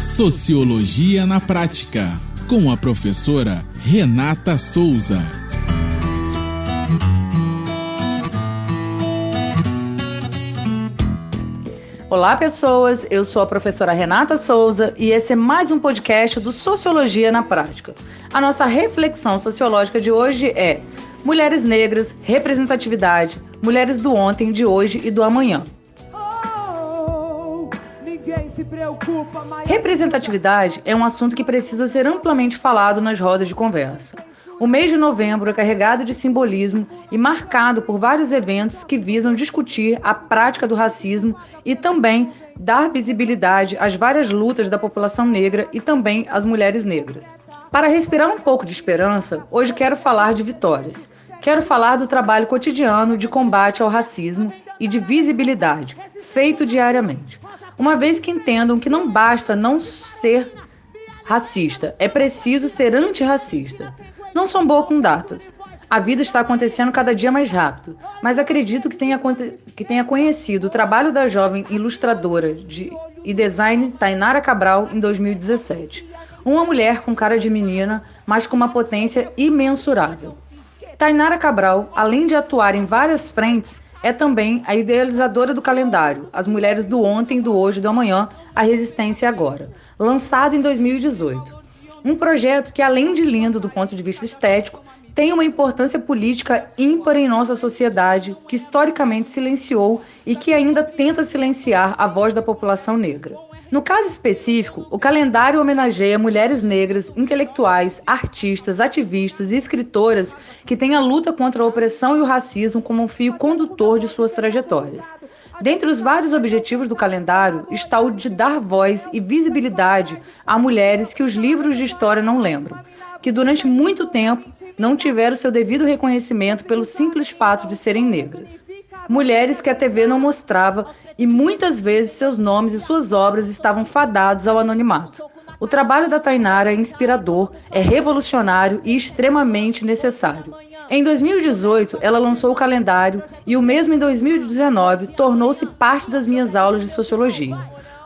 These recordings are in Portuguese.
Sociologia na Prática, com a professora Renata Souza. Olá, pessoas. Eu sou a professora Renata Souza e esse é mais um podcast do Sociologia na Prática. A nossa reflexão sociológica de hoje é Mulheres Negras, Representatividade, Mulheres do Ontem, de Hoje e do Amanhã. Representatividade é um assunto que precisa ser amplamente falado nas rodas de conversa. O mês de novembro é carregado de simbolismo e marcado por vários eventos que visam discutir a prática do racismo e também dar visibilidade às várias lutas da população negra e também às mulheres negras. Para respirar um pouco de esperança, hoje quero falar de vitórias. Quero falar do trabalho cotidiano de combate ao racismo e de visibilidade, feito diariamente uma vez que entendam que não basta não ser racista, é preciso ser antirracista. Não sou boa com datas. A vida está acontecendo cada dia mais rápido, mas acredito que tenha, que tenha conhecido o trabalho da jovem ilustradora de, e design Tainara Cabral em 2017. Uma mulher com cara de menina, mas com uma potência imensurável. Tainara Cabral, além de atuar em várias frentes, é também a idealizadora do calendário As Mulheres do Ontem, do Hoje e do Amanhã, A Resistência Agora, lançado em 2018. Um projeto que, além de lindo do ponto de vista estético, tem uma importância política ímpar em nossa sociedade, que historicamente silenciou e que ainda tenta silenciar a voz da população negra. No caso específico, o calendário homenageia mulheres negras, intelectuais, artistas, ativistas e escritoras que têm a luta contra a opressão e o racismo como um fio condutor de suas trajetórias. Dentre os vários objetivos do calendário está o de dar voz e visibilidade a mulheres que os livros de história não lembram, que durante muito tempo não tiveram seu devido reconhecimento pelo simples fato de serem negras. Mulheres que a TV não mostrava e muitas vezes seus nomes e suas obras estavam fadados ao anonimato. O trabalho da Tainara é inspirador, é revolucionário e extremamente necessário. Em 2018, ela lançou o calendário e o mesmo em 2019 tornou-se parte das minhas aulas de sociologia.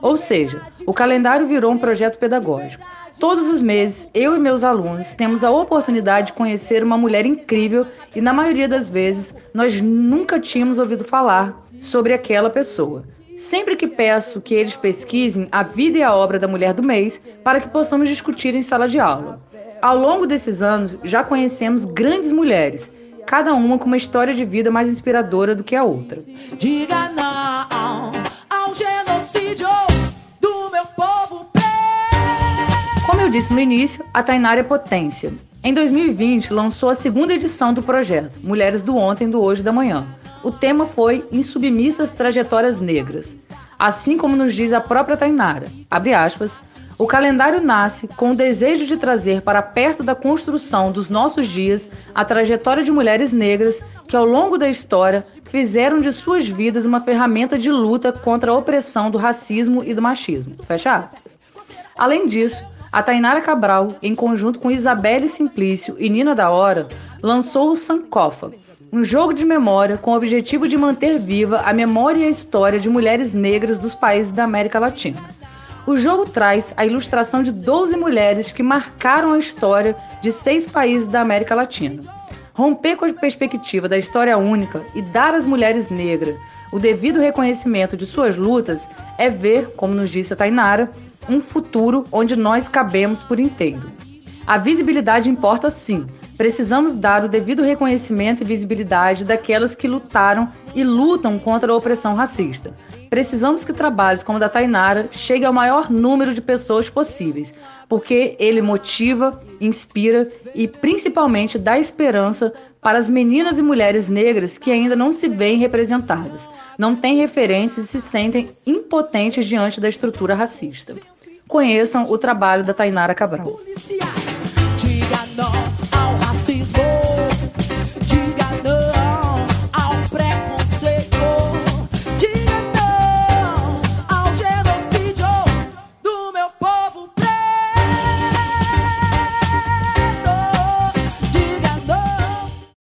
Ou seja, o calendário virou um projeto pedagógico. Todos os meses, eu e meus alunos temos a oportunidade de conhecer uma mulher incrível e, na maioria das vezes, nós nunca tínhamos ouvido falar sobre aquela pessoa. Sempre que peço que eles pesquisem a vida e a obra da mulher do mês para que possamos discutir em sala de aula. Ao longo desses anos, já conhecemos grandes mulheres, cada uma com uma história de vida mais inspiradora do que a outra. Diga não disse no início, a Tainara é potência. Em 2020, lançou a segunda edição do projeto Mulheres do Ontem, do Hoje e da Manhã o tema foi Insubmissas Trajetórias Negras. Assim como nos diz a própria Tainara, abre aspas, o calendário nasce com o desejo de trazer para perto da construção dos nossos dias a trajetória de mulheres negras que, ao longo da história, fizeram de suas vidas uma ferramenta de luta contra a opressão do racismo e do machismo. Fecha aspas. Além disso, a Tainara Cabral, em conjunto com Isabelle Simplício e Nina da Hora, lançou o Sankofa, um jogo de memória com o objetivo de manter viva a memória e a história de mulheres negras dos países da América Latina. O jogo traz a ilustração de 12 mulheres que marcaram a história de seis países da América Latina. Romper com a perspectiva da história única e dar às mulheres negras o devido reconhecimento de suas lutas é ver, como nos disse a Tainara, um futuro onde nós cabemos por inteiro. A visibilidade importa sim, Precisamos dar o devido reconhecimento e visibilidade daquelas que lutaram e lutam contra a opressão racista. Precisamos que trabalhos como o da Tainara cheguem ao maior número de pessoas possíveis, porque ele motiva, inspira e principalmente dá esperança para as meninas e mulheres negras que ainda não se veem representadas, não têm referências e se sentem impotentes diante da estrutura racista. Conheçam o trabalho da Tainara Cabral.